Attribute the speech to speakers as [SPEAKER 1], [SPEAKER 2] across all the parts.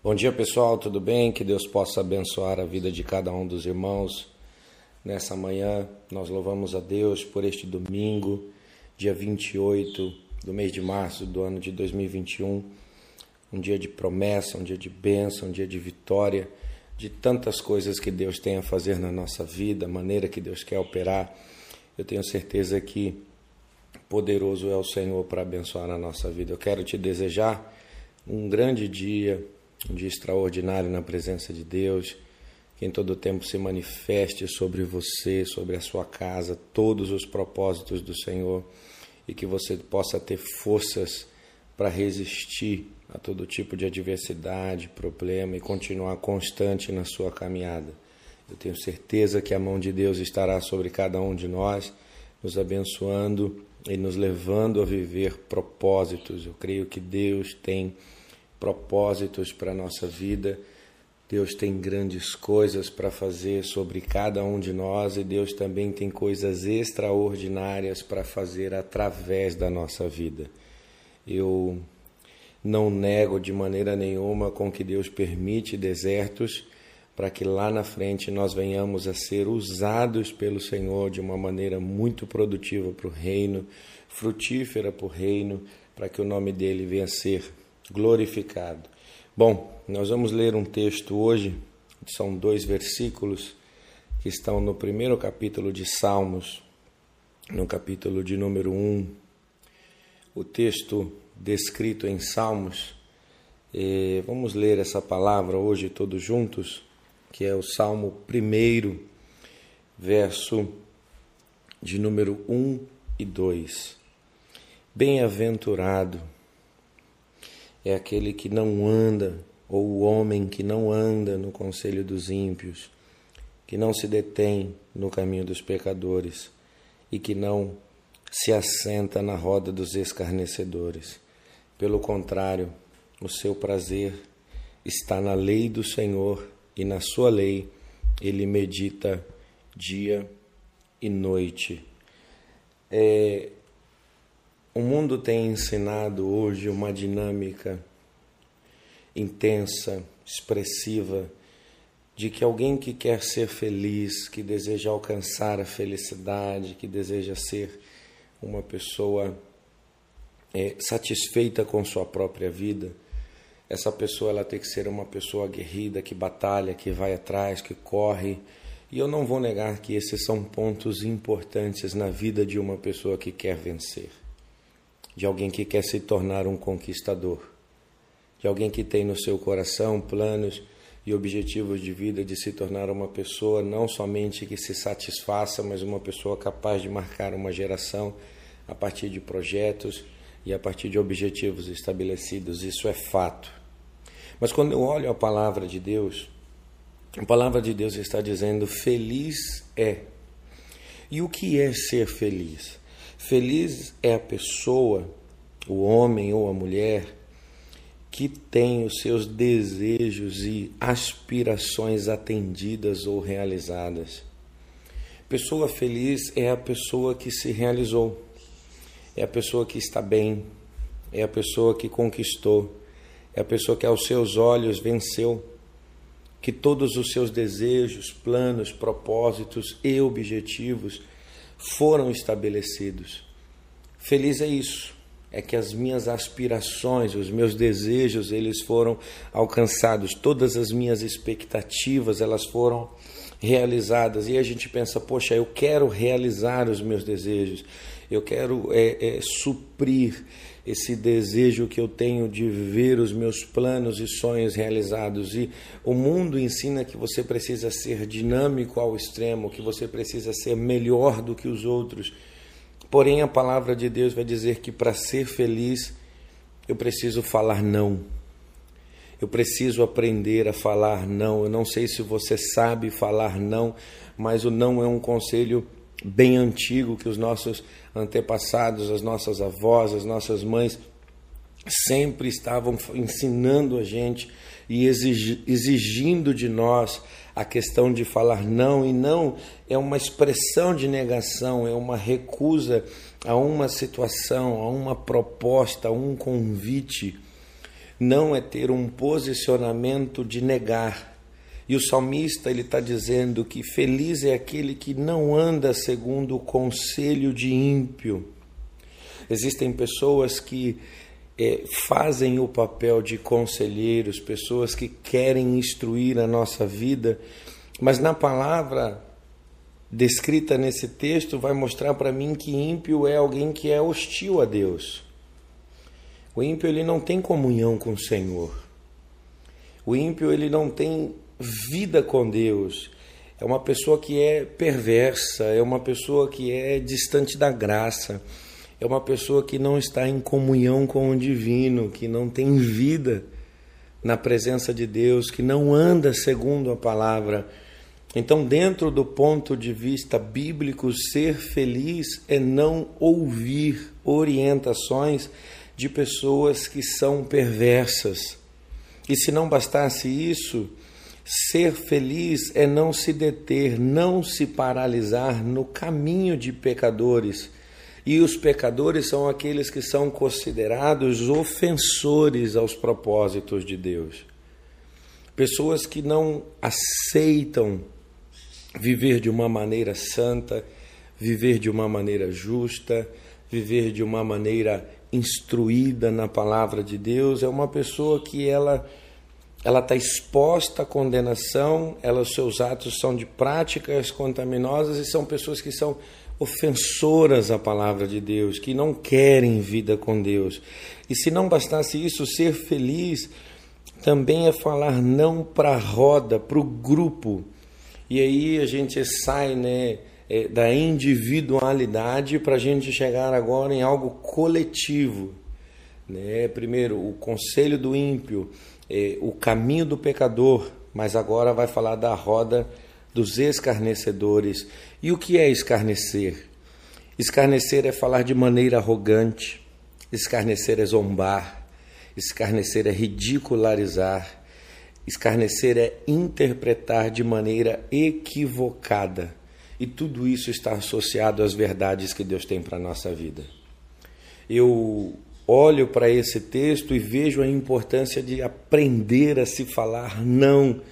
[SPEAKER 1] Bom dia pessoal, tudo bem? Que Deus possa abençoar a vida de cada um dos irmãos. Nessa manhã nós louvamos a Deus por este domingo, dia 28 do mês de março do ano de 2021. Um dia de promessa, um dia de bênção, um dia de vitória, de tantas coisas que Deus tem a fazer na nossa vida, a maneira que Deus quer operar. Eu tenho certeza que poderoso é o Senhor para abençoar a nossa vida. Eu quero te desejar um grande dia, um dia extraordinário na presença de Deus, que em todo tempo se manifeste sobre você, sobre a sua casa, todos os propósitos do Senhor e que você possa ter forças para resistir a todo tipo de adversidade, problema e continuar constante na sua caminhada. Eu tenho certeza que a mão de Deus estará sobre cada um de nós, nos abençoando e nos levando a viver propósitos. Eu creio que Deus tem propósitos para a nossa vida. Deus tem grandes coisas para fazer sobre cada um de nós e Deus também tem coisas extraordinárias para fazer através da nossa vida. Eu não nego de maneira nenhuma com que Deus permite desertos para que lá na frente nós venhamos a ser usados pelo Senhor de uma maneira muito produtiva para o reino, frutífera para o reino, para que o nome dele venha a ser glorificado. Bom, nós vamos ler um texto hoje, são dois versículos que estão no primeiro capítulo de Salmos, no capítulo de número 1. O texto descrito em Salmos, vamos ler essa palavra hoje todos juntos, que é o Salmo 1, verso de número 1 e 2. Bem-aventurado é aquele que não anda, ou o homem que não anda no conselho dos ímpios, que não se detém no caminho dos pecadores e que não se assenta na roda dos escarnecedores. Pelo contrário, o seu prazer está na lei do Senhor e na sua lei ele medita dia e noite. É, o mundo tem ensinado hoje uma dinâmica intensa, expressiva, de que alguém que quer ser feliz, que deseja alcançar a felicidade, que deseja ser uma pessoa é, satisfeita com sua própria vida, essa pessoa ela tem que ser uma pessoa aguerrida, que batalha, que vai atrás, que corre. E eu não vou negar que esses são pontos importantes na vida de uma pessoa que quer vencer de alguém que quer se tornar um conquistador, de alguém que tem no seu coração planos e objetivos de vida de se tornar uma pessoa não somente que se satisfaça, mas uma pessoa capaz de marcar uma geração a partir de projetos e a partir de objetivos estabelecidos. Isso é fato. Mas quando eu olho a palavra de Deus, a palavra de Deus está dizendo: feliz é. E o que é ser feliz? Feliz é a pessoa, o homem ou a mulher, que tem os seus desejos e aspirações atendidas ou realizadas. Pessoa feliz é a pessoa que se realizou, é a pessoa que está bem, é a pessoa que conquistou, é a pessoa que aos seus olhos venceu, que todos os seus desejos, planos, propósitos e objetivos foram estabelecidos. Feliz é isso, é que as minhas aspirações, os meus desejos, eles foram alcançados, todas as minhas expectativas, elas foram realizadas. E a gente pensa, poxa, eu quero realizar os meus desejos, eu quero é, é, suprir esse desejo que eu tenho de ver os meus planos e sonhos realizados. E o mundo ensina que você precisa ser dinâmico ao extremo, que você precisa ser melhor do que os outros. Porém, a palavra de Deus vai dizer que para ser feliz eu preciso falar não. Eu preciso aprender a falar não. Eu não sei se você sabe falar não, mas o não é um conselho bem antigo que os nossos antepassados, as nossas avós, as nossas mães sempre estavam ensinando a gente e exigindo de nós a questão de falar não, e não é uma expressão de negação, é uma recusa a uma situação, a uma proposta, a um convite. não é ter um posicionamento de negar. E o salmista ele está dizendo que feliz é aquele que não anda segundo o conselho de ímpio. Existem pessoas que é, fazem o papel de conselheiros, pessoas que querem instruir a nossa vida, mas na palavra descrita nesse texto vai mostrar para mim que ímpio é alguém que é hostil a Deus. O ímpio ele não tem comunhão com o Senhor. O ímpio ele não tem vida com Deus. É uma pessoa que é perversa, é uma pessoa que é distante da graça, é uma pessoa que não está em comunhão com o divino, que não tem vida na presença de Deus, que não anda segundo a palavra. Então, dentro do ponto de vista bíblico, ser feliz é não ouvir orientações de pessoas que são perversas. E se não bastasse isso, ser feliz é não se deter, não se paralisar no caminho de pecadores. E os pecadores são aqueles que são considerados ofensores aos propósitos de Deus. Pessoas que não aceitam viver de uma maneira santa, viver de uma maneira justa, viver de uma maneira instruída na palavra de Deus, é uma pessoa que ela ela está exposta à condenação, ela, os seus atos são de práticas contaminosas e são pessoas que são ofensoras à palavra de Deus, que não querem vida com Deus. E se não bastasse isso, ser feliz também é falar não para a roda, para o grupo. E aí a gente sai, né? é, da individualidade para a gente chegar agora em algo coletivo. Né? Primeiro, o conselho do ímpio, é, o caminho do pecador, mas agora vai falar da roda dos escarnecedores. E o que é escarnecer? Escarnecer é falar de maneira arrogante, escarnecer é zombar, escarnecer é ridicularizar, escarnecer é interpretar de maneira equivocada. E tudo isso está associado às verdades que Deus tem para a nossa vida. Eu olho para esse texto e vejo a importância de aprender a se falar não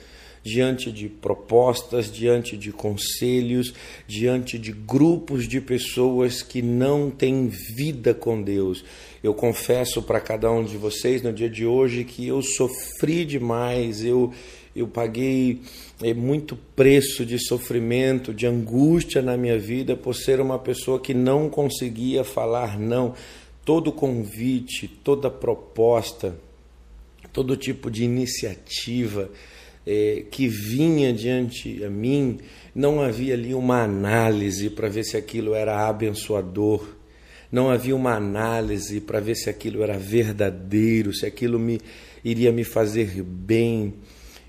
[SPEAKER 1] diante de propostas, diante de conselhos, diante de grupos de pessoas que não têm vida com Deus. Eu confesso para cada um de vocês no dia de hoje que eu sofri demais, eu eu paguei é, muito preço de sofrimento, de angústia na minha vida por ser uma pessoa que não conseguia falar não. Todo convite, toda proposta, todo tipo de iniciativa é, que vinha diante a mim, não havia ali uma análise para ver se aquilo era abençoador, não havia uma análise para ver se aquilo era verdadeiro, se aquilo me iria me fazer bem.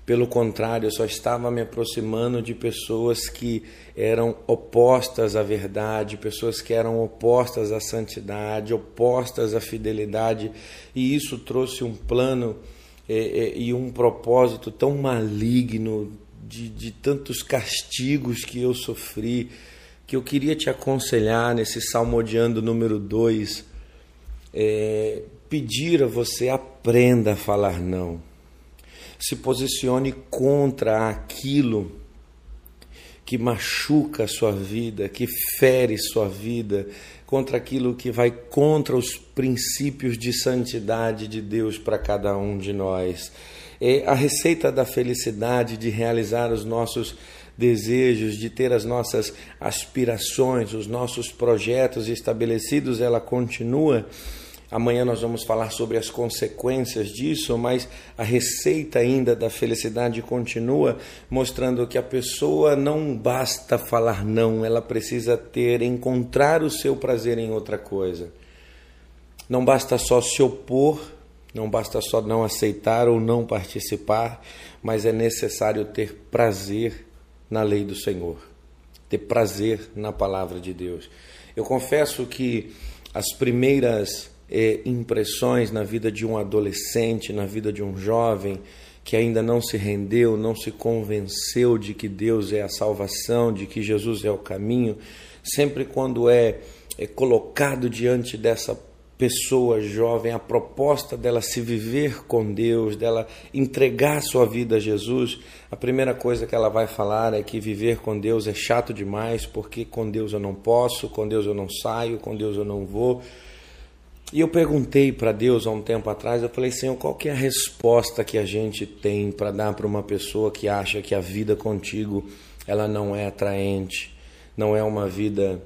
[SPEAKER 1] Pelo contrário, eu só estava me aproximando de pessoas que eram opostas à verdade, pessoas que eram opostas à santidade, opostas à fidelidade, e isso trouxe um plano é, é, e um propósito tão maligno de, de tantos castigos que eu sofri, que eu queria te aconselhar nesse salmodiando número 2, é, pedir a você aprenda a falar não se posicione contra aquilo que machuca a sua vida, que fere sua vida, contra aquilo que vai contra os princípios de santidade de Deus para cada um de nós. É a receita da felicidade, de realizar os nossos desejos, de ter as nossas aspirações, os nossos projetos estabelecidos, ela continua Amanhã nós vamos falar sobre as consequências disso, mas a receita ainda da felicidade continua mostrando que a pessoa não basta falar não, ela precisa ter, encontrar o seu prazer em outra coisa. Não basta só se opor, não basta só não aceitar ou não participar, mas é necessário ter prazer na lei do Senhor, ter prazer na palavra de Deus. Eu confesso que as primeiras é, impressões na vida de um adolescente, na vida de um jovem que ainda não se rendeu, não se convenceu de que Deus é a salvação, de que Jesus é o caminho, sempre quando é, é colocado diante dessa pessoa jovem, a proposta dela se viver com Deus, dela entregar sua vida a Jesus, a primeira coisa que ela vai falar é que viver com Deus é chato demais, porque com Deus eu não posso, com Deus eu não saio, com Deus eu não vou. E eu perguntei para Deus há um tempo atrás, eu falei, Senhor, qual que é a resposta que a gente tem para dar para uma pessoa que acha que a vida contigo ela não é atraente, não é uma vida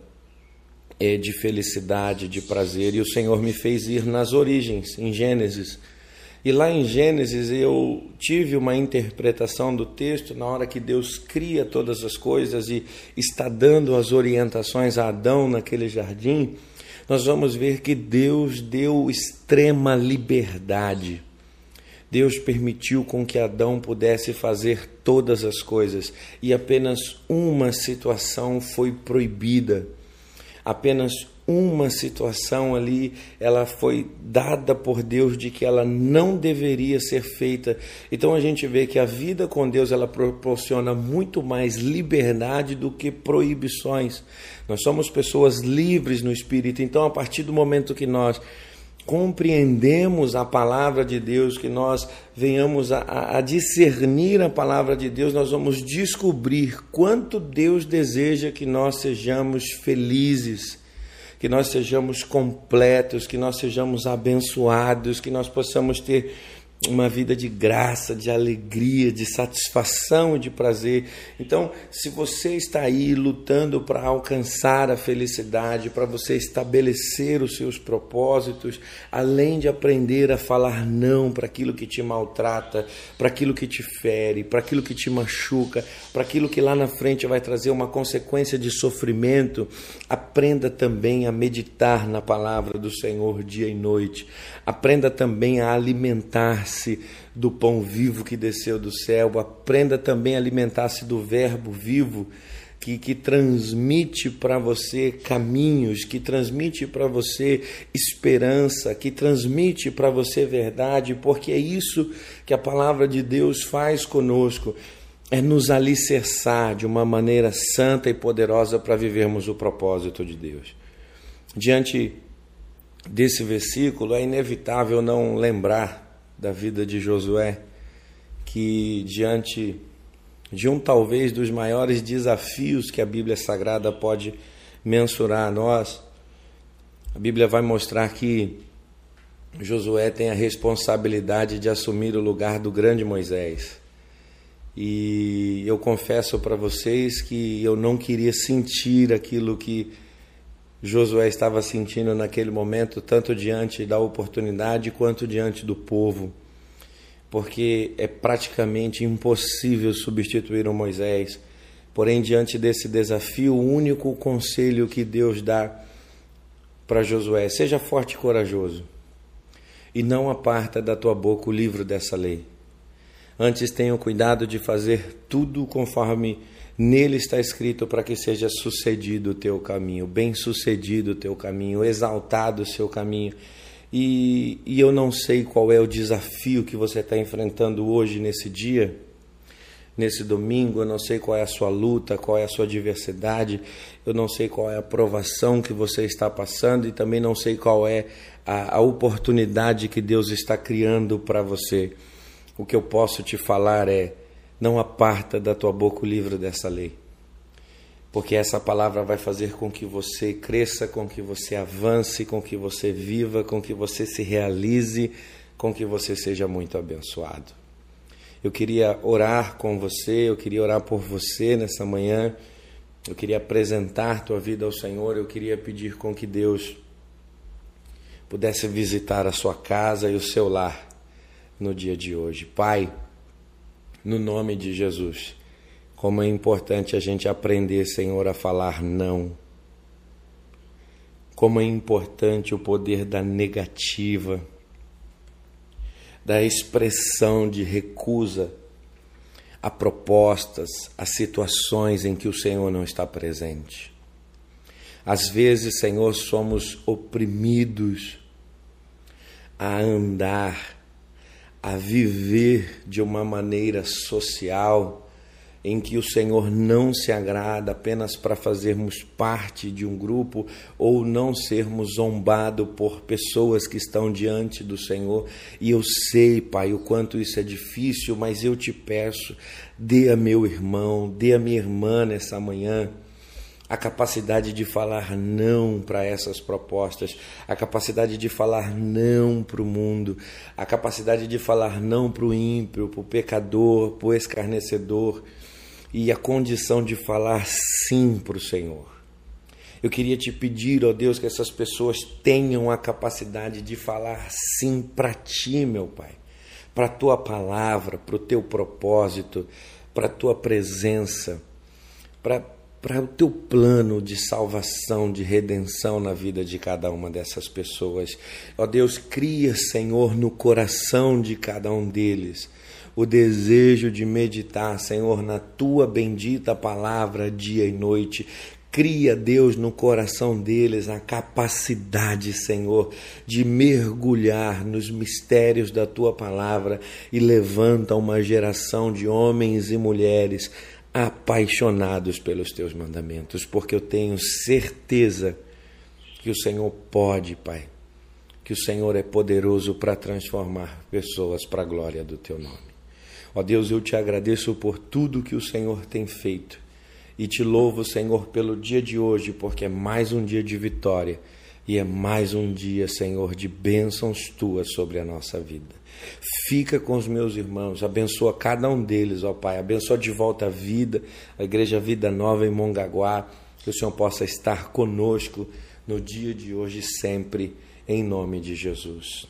[SPEAKER 1] é, de felicidade, de prazer. E o Senhor me fez ir nas origens, em Gênesis. E lá em Gênesis eu tive uma interpretação do texto na hora que Deus cria todas as coisas e está dando as orientações a Adão naquele jardim. Nós vamos ver que Deus deu extrema liberdade. Deus permitiu com que Adão pudesse fazer todas as coisas e apenas uma situação foi proibida apenas uma situação ali, ela foi dada por Deus de que ela não deveria ser feita. Então a gente vê que a vida com Deus ela proporciona muito mais liberdade do que proibições. Nós somos pessoas livres no espírito. Então a partir do momento que nós compreendemos a palavra de Deus, que nós venhamos a, a, discernir a palavra de Deus, nós vamos descobrir quanto Deus deseja que nós sejamos felizes, que nós sejamos completos, que nós sejamos abençoados, que nós possamos ter uma vida de graça, de alegria, de satisfação e de prazer. Então, se você está aí lutando para alcançar a felicidade, para você estabelecer os seus propósitos, além de aprender a falar não para aquilo que te maltrata, para aquilo que te fere, para aquilo que te machuca, para aquilo que lá na frente vai trazer uma consequência de sofrimento, aprenda também a meditar na palavra do Senhor dia e noite. Aprenda também a alimentar-se do pão vivo que desceu do céu. Aprenda também a alimentar-se do Verbo vivo que, que transmite para você caminhos, que transmite para você esperança, que transmite para você verdade, porque é isso que a palavra de Deus faz conosco. É nos alicerçar de uma maneira santa e poderosa para vivermos o propósito de Deus. Diante desse versículo, é inevitável não lembrar da vida de Josué, que diante de um talvez dos maiores desafios que a Bíblia Sagrada pode mensurar a nós, a Bíblia vai mostrar que Josué tem a responsabilidade de assumir o lugar do grande Moisés. E eu confesso para vocês que eu não queria sentir aquilo que Josué estava sentindo naquele momento, tanto diante da oportunidade quanto diante do povo, porque é praticamente impossível substituir o Moisés. Porém, diante desse desafio, o único conselho que Deus dá para Josué: seja forte e corajoso, e não aparta da tua boca o livro dessa lei. Antes tenha cuidado de fazer tudo conforme Nele está escrito para que seja sucedido o teu caminho, bem sucedido o teu caminho, exaltado o seu caminho. E, e eu não sei qual é o desafio que você está enfrentando hoje, nesse dia, nesse domingo. Eu não sei qual é a sua luta, qual é a sua diversidade. Eu não sei qual é a provação que você está passando e também não sei qual é a, a oportunidade que Deus está criando para você. O que eu posso te falar é não aparta da tua boca o livro dessa lei. Porque essa palavra vai fazer com que você cresça, com que você avance, com que você viva, com que você se realize, com que você seja muito abençoado. Eu queria orar com você, eu queria orar por você nessa manhã. Eu queria apresentar tua vida ao Senhor, eu queria pedir com que Deus pudesse visitar a sua casa e o seu lar no dia de hoje. Pai, no nome de Jesus. Como é importante a gente aprender, Senhor, a falar não. Como é importante o poder da negativa, da expressão de recusa a propostas, a situações em que o Senhor não está presente. Às vezes, Senhor, somos oprimidos a andar a viver de uma maneira social, em que o Senhor não se agrada apenas para fazermos parte de um grupo ou não sermos zombados por pessoas que estão diante do Senhor. E eu sei, Pai, o quanto isso é difícil, mas eu te peço, dê a meu irmão, dê a minha irmã nessa manhã a capacidade de falar não para essas propostas, a capacidade de falar não para o mundo, a capacidade de falar não para o ímpio, para o pecador, para o escarnecedor e a condição de falar sim para o Senhor. Eu queria te pedir, ó Deus, que essas pessoas tenham a capacidade de falar sim para ti, meu Pai, para a tua palavra, para o teu propósito, para a tua presença, para para o teu plano de salvação, de redenção na vida de cada uma dessas pessoas. Ó Deus, cria, Senhor, no coração de cada um deles o desejo de meditar, Senhor, na tua bendita palavra dia e noite. Cria, Deus, no coração deles a capacidade, Senhor, de mergulhar nos mistérios da tua palavra e levanta uma geração de homens e mulheres apaixonados pelos teus mandamentos, porque eu tenho certeza que o Senhor pode, Pai, que o Senhor é poderoso para transformar pessoas para a glória do teu nome. Ó Deus, eu te agradeço por tudo que o Senhor tem feito e te louvo, Senhor, pelo dia de hoje, porque é mais um dia de vitória e é mais um dia, Senhor, de bênçãos tuas sobre a nossa vida. Fica com os meus irmãos, abençoa cada um deles, ó Pai. Abençoa de volta a vida, a Igreja Vida Nova em Mongaguá. Que o Senhor possa estar conosco no dia de hoje e sempre, em nome de Jesus.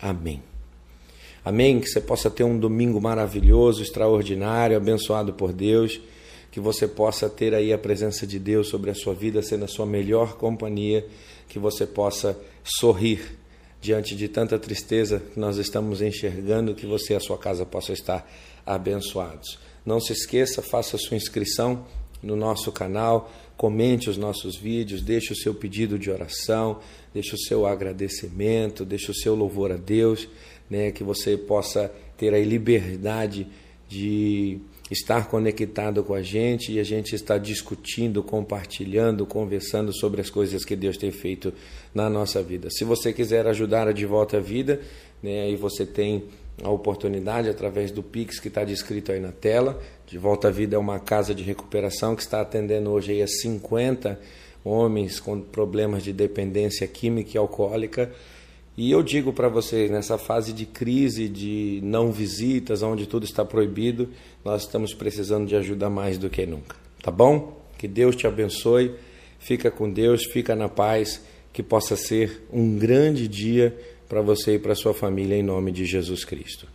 [SPEAKER 1] Amém. Amém. Que você possa ter um domingo maravilhoso, extraordinário, abençoado por Deus. Que você possa ter aí a presença de Deus sobre a sua vida, sendo a sua melhor companhia. Que você possa sorrir diante de tanta tristeza que nós estamos enxergando, que você e a sua casa possam estar abençoados. Não se esqueça, faça sua inscrição no nosso canal, comente os nossos vídeos, deixe o seu pedido de oração, deixe o seu agradecimento, deixe o seu louvor a Deus, né, que você possa ter a liberdade de estar conectado com a gente e a gente está discutindo, compartilhando, conversando sobre as coisas que Deus tem feito na nossa vida. Se você quiser ajudar a De Volta à Vida, né, aí você tem a oportunidade através do Pix que está descrito aí na tela. De Volta à Vida é uma casa de recuperação que está atendendo hoje aí a 50 homens com problemas de dependência química e alcoólica e eu digo para vocês, nessa fase de crise, de não visitas, onde tudo está proibido, nós estamos precisando de ajuda mais do que nunca. Tá bom? Que Deus te abençoe. Fica com Deus, fica na paz. Que possa ser um grande dia para você e para sua família, em nome de Jesus Cristo.